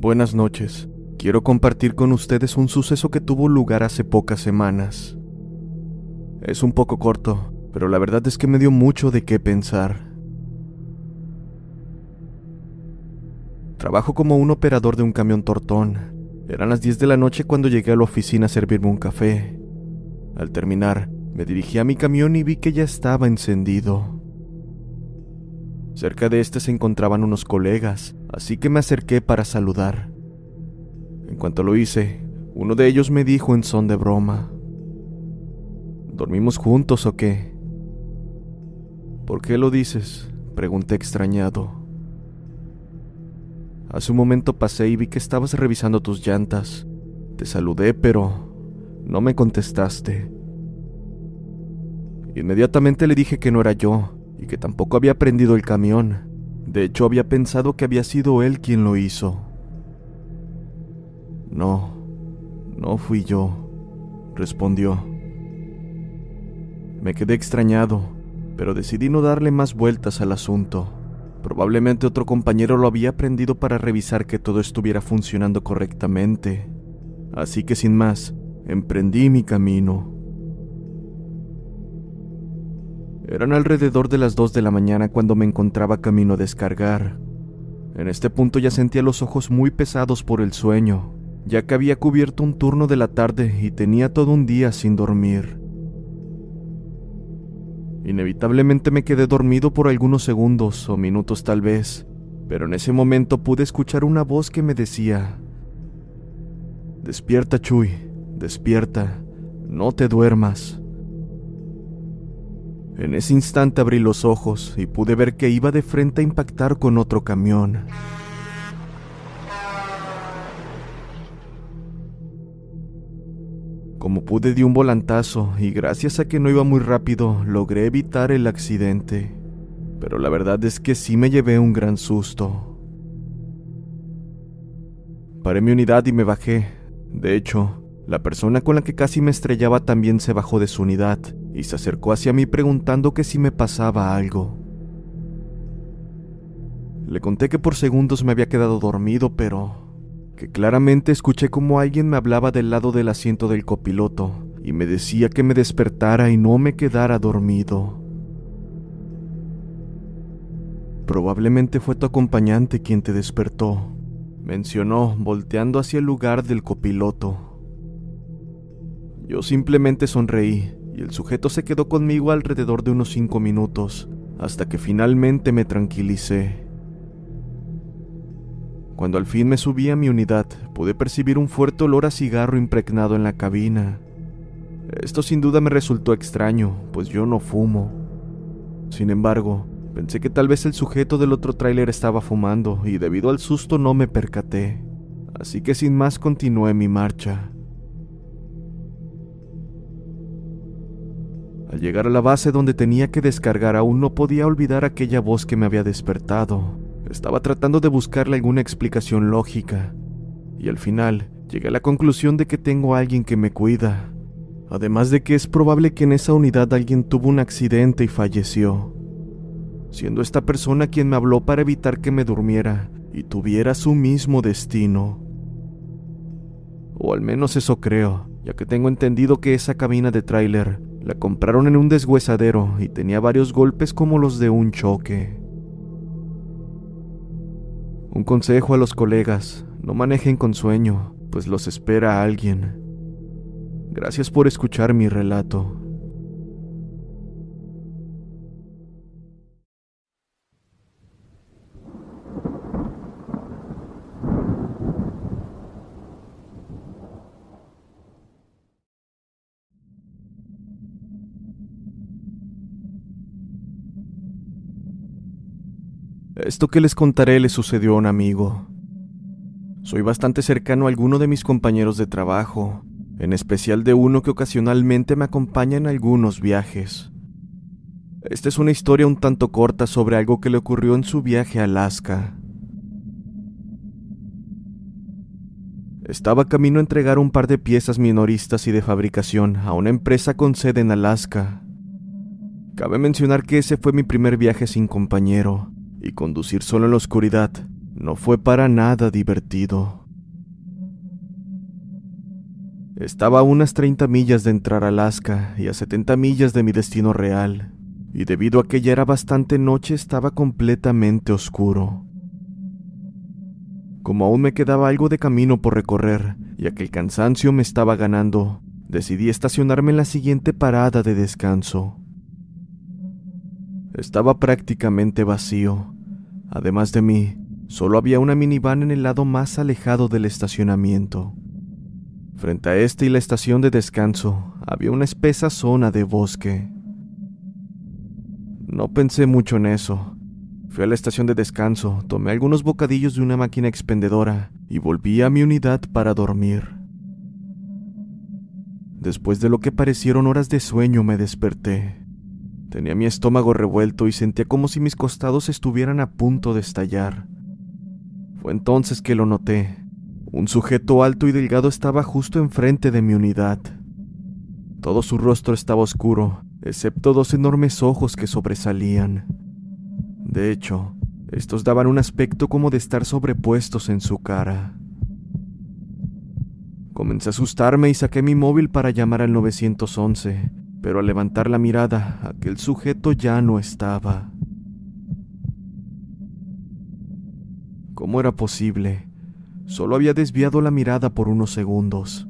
Buenas noches. Quiero compartir con ustedes un suceso que tuvo lugar hace pocas semanas. Es un poco corto, pero la verdad es que me dio mucho de qué pensar. Trabajo como un operador de un camión tortón. Eran las 10 de la noche cuando llegué a la oficina a servirme un café. Al terminar, me dirigí a mi camión y vi que ya estaba encendido. Cerca de este se encontraban unos colegas, así que me acerqué para saludar. En cuanto lo hice, uno de ellos me dijo en son de broma, ¿Dormimos juntos o qué? ¿Por qué lo dices? pregunté extrañado. Hace un momento pasé y vi que estabas revisando tus llantas. Te saludé, pero no me contestaste. Inmediatamente le dije que no era yo y que tampoco había prendido el camión. De hecho, había pensado que había sido él quien lo hizo. No, no fui yo, respondió. Me quedé extrañado, pero decidí no darle más vueltas al asunto. Probablemente otro compañero lo había prendido para revisar que todo estuviera funcionando correctamente. Así que sin más, emprendí mi camino. Eran alrededor de las 2 de la mañana cuando me encontraba camino a descargar. En este punto ya sentía los ojos muy pesados por el sueño, ya que había cubierto un turno de la tarde y tenía todo un día sin dormir. Inevitablemente me quedé dormido por algunos segundos o minutos tal vez, pero en ese momento pude escuchar una voz que me decía, Despierta, Chuy, despierta, no te duermas. En ese instante abrí los ojos y pude ver que iba de frente a impactar con otro camión. Como pude di un volantazo y gracias a que no iba muy rápido logré evitar el accidente. Pero la verdad es que sí me llevé un gran susto. Paré mi unidad y me bajé. De hecho, la persona con la que casi me estrellaba también se bajó de su unidad y se acercó hacia mí preguntando que si me pasaba algo. Le conté que por segundos me había quedado dormido, pero que claramente escuché como alguien me hablaba del lado del asiento del copiloto y me decía que me despertara y no me quedara dormido. Probablemente fue tu acompañante quien te despertó, mencionó, volteando hacia el lugar del copiloto. Yo simplemente sonreí y el sujeto se quedó conmigo alrededor de unos cinco minutos, hasta que finalmente me tranquilicé. Cuando al fin me subí a mi unidad, pude percibir un fuerte olor a cigarro impregnado en la cabina. Esto sin duda me resultó extraño, pues yo no fumo. Sin embargo, pensé que tal vez el sujeto del otro tráiler estaba fumando y debido al susto no me percaté. Así que sin más continué mi marcha. Al llegar a la base donde tenía que descargar aún no podía olvidar aquella voz que me había despertado. Estaba tratando de buscarle alguna explicación lógica, y al final llegué a la conclusión de que tengo a alguien que me cuida, además de que es probable que en esa unidad alguien tuvo un accidente y falleció, siendo esta persona quien me habló para evitar que me durmiera y tuviera su mismo destino. O al menos eso creo, ya que tengo entendido que esa cabina de tráiler la compraron en un deshuesadero y tenía varios golpes como los de un choque. Un consejo a los colegas, no manejen con sueño, pues los espera alguien. Gracias por escuchar mi relato. Esto que les contaré le sucedió a un amigo. Soy bastante cercano a alguno de mis compañeros de trabajo, en especial de uno que ocasionalmente me acompaña en algunos viajes. Esta es una historia un tanto corta sobre algo que le ocurrió en su viaje a Alaska. Estaba camino a entregar un par de piezas minoristas y de fabricación a una empresa con sede en Alaska. Cabe mencionar que ese fue mi primer viaje sin compañero, y conducir solo en la oscuridad no fue para nada divertido. Estaba a unas 30 millas de entrar a Alaska y a 70 millas de mi destino real, y debido a que ya era bastante noche estaba completamente oscuro. Como aún me quedaba algo de camino por recorrer, y que el cansancio me estaba ganando, decidí estacionarme en la siguiente parada de descanso. Estaba prácticamente vacío. Además de mí, solo había una minivan en el lado más alejado del estacionamiento. Frente a este y la estación de descanso había una espesa zona de bosque. No pensé mucho en eso. Fui a la estación de descanso, tomé algunos bocadillos de una máquina expendedora y volví a mi unidad para dormir. Después de lo que parecieron horas de sueño me desperté. Tenía mi estómago revuelto y sentía como si mis costados estuvieran a punto de estallar. Fue entonces que lo noté. Un sujeto alto y delgado estaba justo enfrente de mi unidad. Todo su rostro estaba oscuro, excepto dos enormes ojos que sobresalían. De hecho, estos daban un aspecto como de estar sobrepuestos en su cara. Comencé a asustarme y saqué mi móvil para llamar al 911, pero al levantar la mirada, aquel sujeto ya no estaba. ¿Cómo era posible? Solo había desviado la mirada por unos segundos.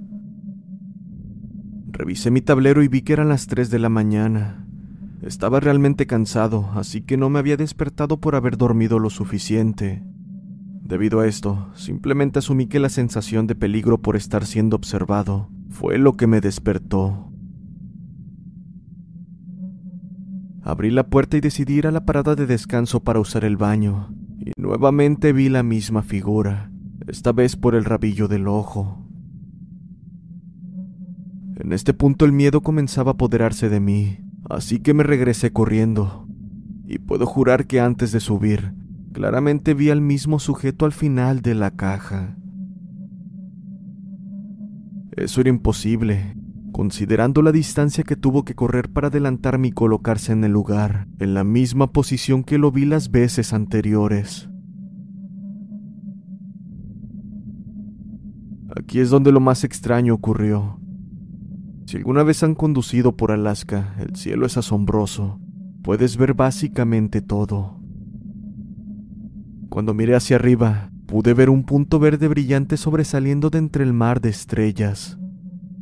Revisé mi tablero y vi que eran las 3 de la mañana. Estaba realmente cansado, así que no me había despertado por haber dormido lo suficiente. Debido a esto, simplemente asumí que la sensación de peligro por estar siendo observado fue lo que me despertó. Abrí la puerta y decidí ir a la parada de descanso para usar el baño, y nuevamente vi la misma figura, esta vez por el rabillo del ojo. En este punto el miedo comenzaba a apoderarse de mí, así que me regresé corriendo, y puedo jurar que antes de subir, claramente vi al mismo sujeto al final de la caja. Eso era imposible, considerando la distancia que tuvo que correr para adelantarme y colocarse en el lugar, en la misma posición que lo vi las veces anteriores. Aquí es donde lo más extraño ocurrió. Si alguna vez han conducido por Alaska, el cielo es asombroso. Puedes ver básicamente todo. Cuando miré hacia arriba, pude ver un punto verde brillante sobresaliendo de entre el mar de estrellas.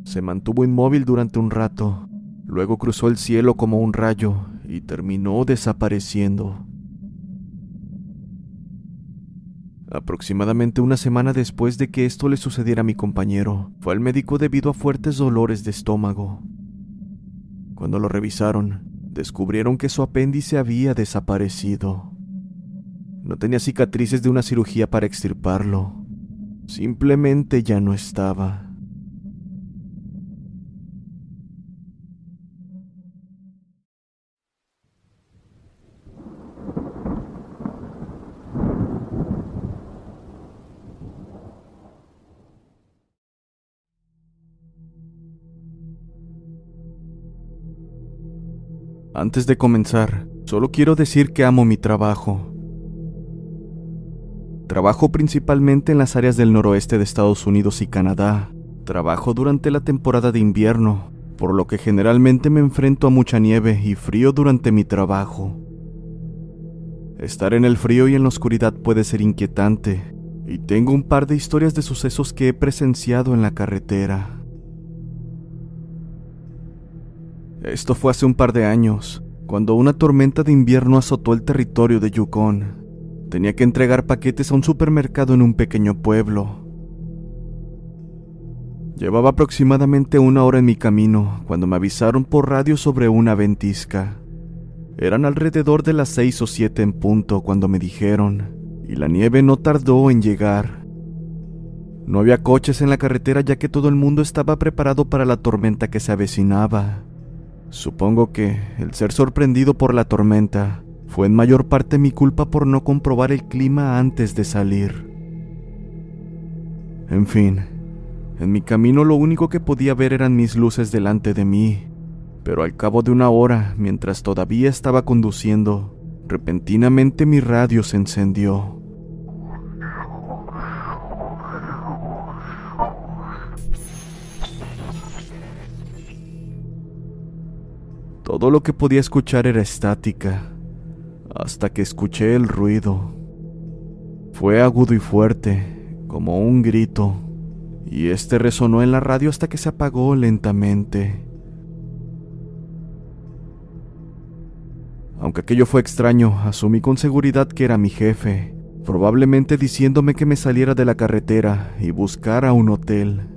Se mantuvo inmóvil durante un rato, luego cruzó el cielo como un rayo y terminó desapareciendo. Aproximadamente una semana después de que esto le sucediera a mi compañero, fue al médico debido a fuertes dolores de estómago. Cuando lo revisaron, descubrieron que su apéndice había desaparecido. No tenía cicatrices de una cirugía para extirparlo. Simplemente ya no estaba. Antes de comenzar, solo quiero decir que amo mi trabajo. Trabajo principalmente en las áreas del noroeste de Estados Unidos y Canadá. Trabajo durante la temporada de invierno, por lo que generalmente me enfrento a mucha nieve y frío durante mi trabajo. Estar en el frío y en la oscuridad puede ser inquietante, y tengo un par de historias de sucesos que he presenciado en la carretera. Esto fue hace un par de años, cuando una tormenta de invierno azotó el territorio de Yukon. Tenía que entregar paquetes a un supermercado en un pequeño pueblo. Llevaba aproximadamente una hora en mi camino cuando me avisaron por radio sobre una ventisca. Eran alrededor de las seis o siete en punto cuando me dijeron, y la nieve no tardó en llegar. No había coches en la carretera ya que todo el mundo estaba preparado para la tormenta que se avecinaba. Supongo que el ser sorprendido por la tormenta fue en mayor parte mi culpa por no comprobar el clima antes de salir. En fin, en mi camino lo único que podía ver eran mis luces delante de mí, pero al cabo de una hora, mientras todavía estaba conduciendo, repentinamente mi radio se encendió. Todo lo que podía escuchar era estática, hasta que escuché el ruido. Fue agudo y fuerte, como un grito, y este resonó en la radio hasta que se apagó lentamente. Aunque aquello fue extraño, asumí con seguridad que era mi jefe, probablemente diciéndome que me saliera de la carretera y buscara un hotel.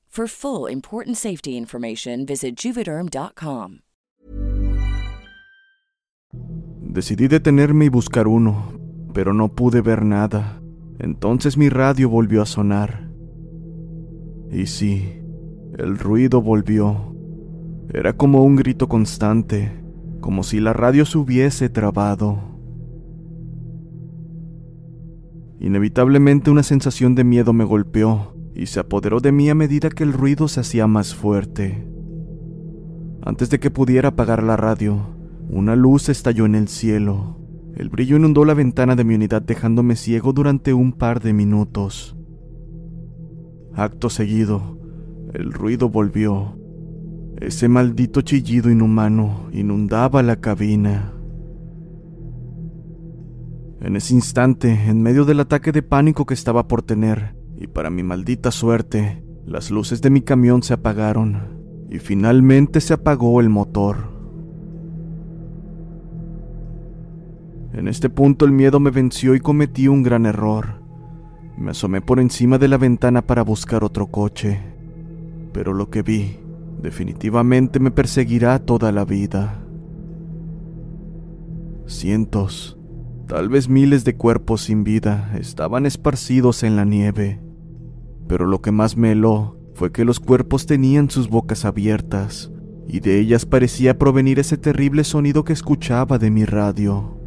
For full important safety information, visit juvederm.com. Decidí detenerme y buscar uno, pero no pude ver nada. Entonces mi radio volvió a sonar. Y sí, el ruido volvió. Era como un grito constante, como si la radio se hubiese trabado. Inevitablemente una sensación de miedo me golpeó y se apoderó de mí a medida que el ruido se hacía más fuerte. Antes de que pudiera apagar la radio, una luz estalló en el cielo. El brillo inundó la ventana de mi unidad dejándome ciego durante un par de minutos. Acto seguido, el ruido volvió. Ese maldito chillido inhumano inundaba la cabina. En ese instante, en medio del ataque de pánico que estaba por tener, y para mi maldita suerte, las luces de mi camión se apagaron y finalmente se apagó el motor. En este punto el miedo me venció y cometí un gran error. Me asomé por encima de la ventana para buscar otro coche, pero lo que vi definitivamente me perseguirá toda la vida. Cientos, tal vez miles de cuerpos sin vida estaban esparcidos en la nieve, pero lo que más me heló fue que los cuerpos tenían sus bocas abiertas, y de ellas parecía provenir ese terrible sonido que escuchaba de mi radio.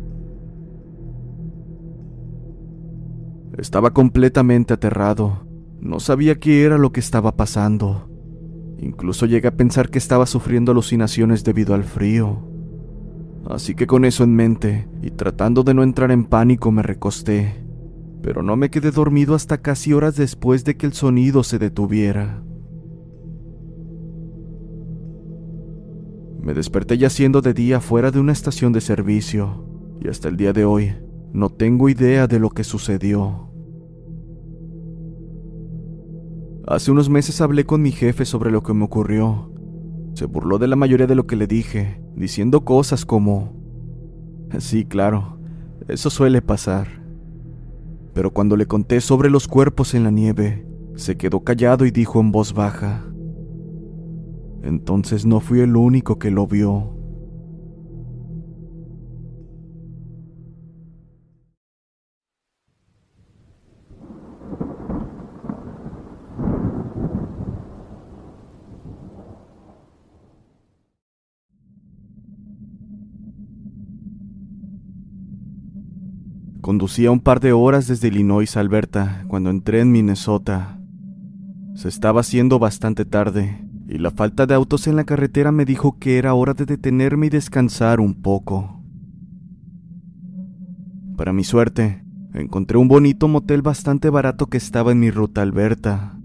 Estaba completamente aterrado, no sabía qué era lo que estaba pasando. Incluso llegué a pensar que estaba sufriendo alucinaciones debido al frío. Así que con eso en mente, y tratando de no entrar en pánico, me recosté, pero no me quedé dormido hasta casi horas después de que el sonido se detuviera. Me desperté ya siendo de día fuera de una estación de servicio, y hasta el día de hoy no tengo idea de lo que sucedió. Hace unos meses hablé con mi jefe sobre lo que me ocurrió. Se burló de la mayoría de lo que le dije, diciendo cosas como... Sí, claro, eso suele pasar. Pero cuando le conté sobre los cuerpos en la nieve, se quedó callado y dijo en voz baja. Entonces no fui el único que lo vio. Conducía un par de horas desde Illinois a Alberta cuando entré en Minnesota. Se estaba haciendo bastante tarde y la falta de autos en la carretera me dijo que era hora de detenerme y descansar un poco. Para mi suerte, encontré un bonito motel bastante barato que estaba en mi ruta Alberta.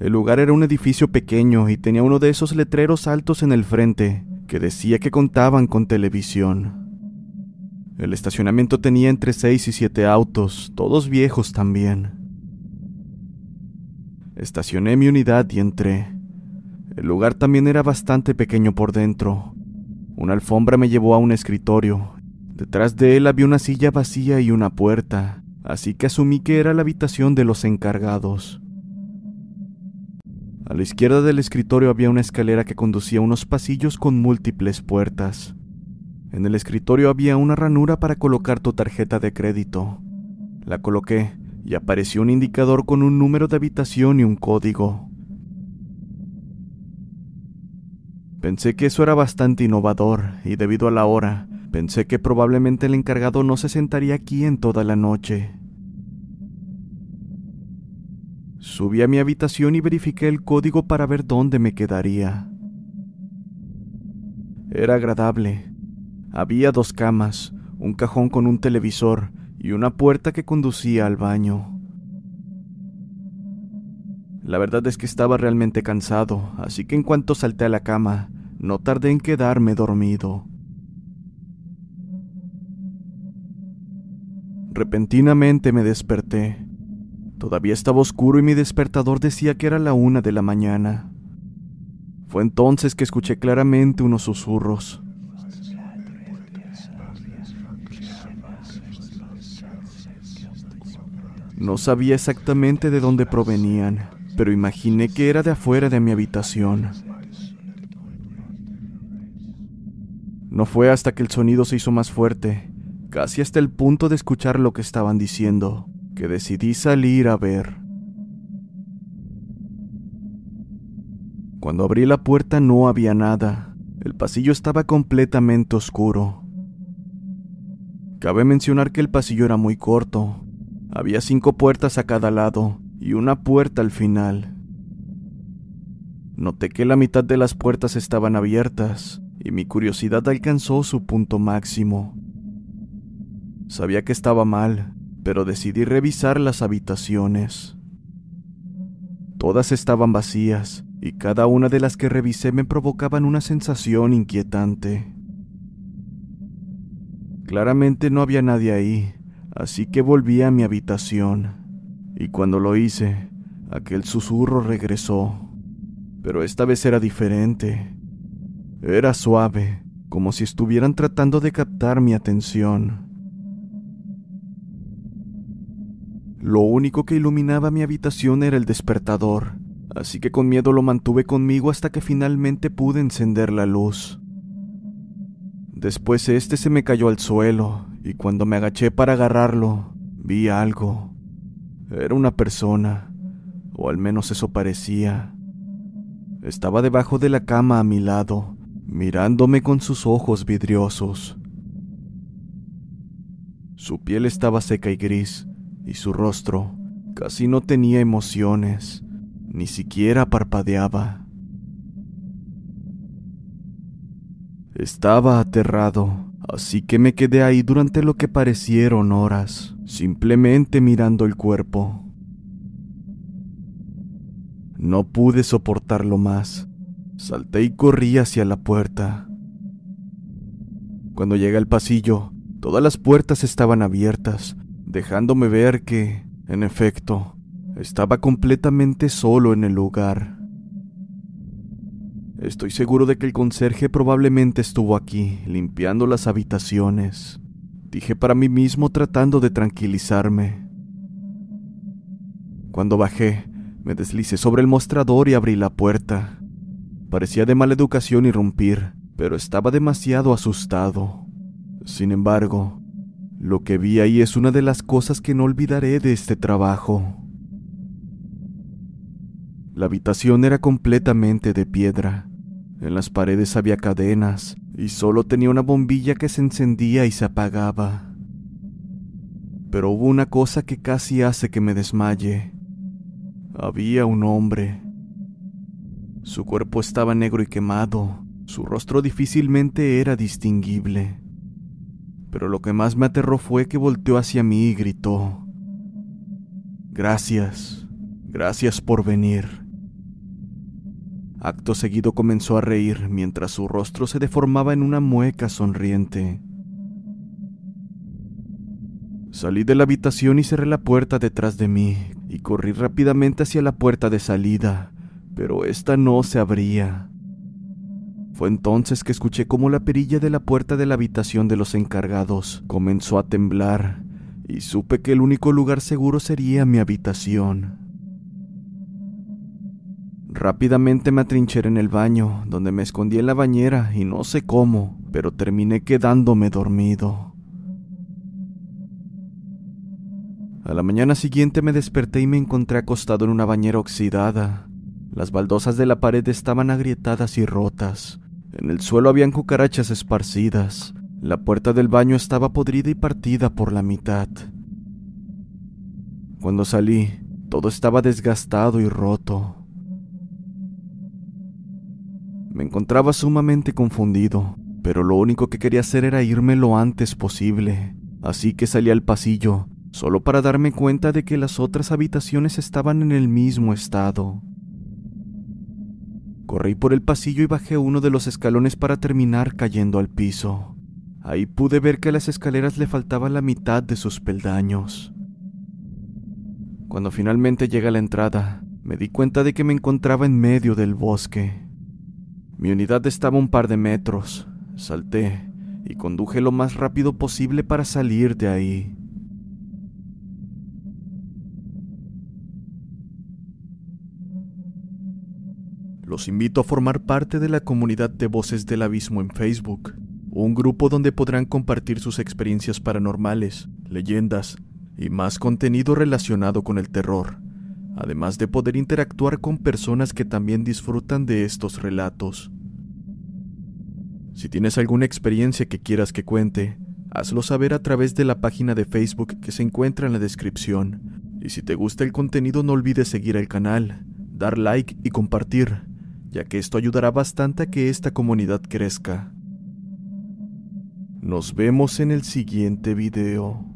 El lugar era un edificio pequeño y tenía uno de esos letreros altos en el frente que decía que contaban con televisión. El estacionamiento tenía entre seis y siete autos, todos viejos también. Estacioné mi unidad y entré. El lugar también era bastante pequeño por dentro. Una alfombra me llevó a un escritorio. Detrás de él había una silla vacía y una puerta, así que asumí que era la habitación de los encargados. A la izquierda del escritorio había una escalera que conducía a unos pasillos con múltiples puertas. En el escritorio había una ranura para colocar tu tarjeta de crédito. La coloqué y apareció un indicador con un número de habitación y un código. Pensé que eso era bastante innovador y debido a la hora, pensé que probablemente el encargado no se sentaría aquí en toda la noche. Subí a mi habitación y verifiqué el código para ver dónde me quedaría. Era agradable, había dos camas, un cajón con un televisor y una puerta que conducía al baño. La verdad es que estaba realmente cansado, así que en cuanto salté a la cama, no tardé en quedarme dormido. Repentinamente me desperté. Todavía estaba oscuro y mi despertador decía que era la una de la mañana. Fue entonces que escuché claramente unos susurros. No sabía exactamente de dónde provenían, pero imaginé que era de afuera de mi habitación. No fue hasta que el sonido se hizo más fuerte, casi hasta el punto de escuchar lo que estaban diciendo, que decidí salir a ver. Cuando abrí la puerta no había nada. El pasillo estaba completamente oscuro. Cabe mencionar que el pasillo era muy corto, había cinco puertas a cada lado y una puerta al final. Noté que la mitad de las puertas estaban abiertas y mi curiosidad alcanzó su punto máximo. Sabía que estaba mal, pero decidí revisar las habitaciones. Todas estaban vacías y cada una de las que revisé me provocaban una sensación inquietante. Claramente no había nadie ahí, Así que volví a mi habitación, y cuando lo hice, aquel susurro regresó, pero esta vez era diferente. Era suave, como si estuvieran tratando de captar mi atención. Lo único que iluminaba mi habitación era el despertador, así que con miedo lo mantuve conmigo hasta que finalmente pude encender la luz. Después este se me cayó al suelo y cuando me agaché para agarrarlo, vi algo. Era una persona, o al menos eso parecía. Estaba debajo de la cama a mi lado, mirándome con sus ojos vidriosos. Su piel estaba seca y gris, y su rostro casi no tenía emociones, ni siquiera parpadeaba. Estaba aterrado así que me quedé ahí durante lo que parecieron horas, simplemente mirando el cuerpo. No pude soportarlo más. Salté y corrí hacia la puerta. Cuando llegué al pasillo, todas las puertas estaban abiertas, dejándome ver que, en efecto, Estaba completamente solo en el lugar. Estoy seguro de que el conserje probablemente estuvo aquí, limpiando las habitaciones. Dije para mí mismo tratando de tranquilizarme. Cuando bajé, me deslicé sobre el mostrador y abrí la puerta. Parecía de mala educación irrumpir, pero estaba demasiado asustado. Sin embargo, lo que vi ahí es una de las cosas que no olvidaré de este trabajo. La habitación era completamente de piedra. En las paredes había cadenas y solo tenía una bombilla que se encendía y se apagaba. Pero hubo una cosa que casi hace que me desmaye. Había un hombre. Su cuerpo estaba negro y quemado, su rostro difícilmente era distinguible. Pero lo que más me aterró fue que volteó hacia mí y gritó, Gracias, gracias por venir. Acto seguido comenzó a reír mientras su rostro se deformaba en una mueca sonriente. Salí de la habitación y cerré la puerta detrás de mí y corrí rápidamente hacia la puerta de salida, pero esta no se abría. Fue entonces que escuché cómo la perilla de la puerta de la habitación de los encargados comenzó a temblar y supe que el único lugar seguro sería mi habitación. Rápidamente me atrincheré en el baño, donde me escondí en la bañera y no sé cómo, pero terminé quedándome dormido. A la mañana siguiente me desperté y me encontré acostado en una bañera oxidada. Las baldosas de la pared estaban agrietadas y rotas. En el suelo habían cucarachas esparcidas. La puerta del baño estaba podrida y partida por la mitad. Cuando salí, todo estaba desgastado y roto. Me encontraba sumamente confundido, pero lo único que quería hacer era irme lo antes posible, así que salí al pasillo, solo para darme cuenta de que las otras habitaciones estaban en el mismo estado. Corrí por el pasillo y bajé uno de los escalones para terminar cayendo al piso. Ahí pude ver que a las escaleras le faltaba la mitad de sus peldaños. Cuando finalmente llegué a la entrada, me di cuenta de que me encontraba en medio del bosque. Mi unidad estaba un par de metros. Salté y conduje lo más rápido posible para salir de ahí. Los invito a formar parte de la comunidad de Voces del Abismo en Facebook, un grupo donde podrán compartir sus experiencias paranormales, leyendas y más contenido relacionado con el terror además de poder interactuar con personas que también disfrutan de estos relatos. Si tienes alguna experiencia que quieras que cuente, hazlo saber a través de la página de Facebook que se encuentra en la descripción. Y si te gusta el contenido no olvides seguir el canal, dar like y compartir, ya que esto ayudará bastante a que esta comunidad crezca. Nos vemos en el siguiente video.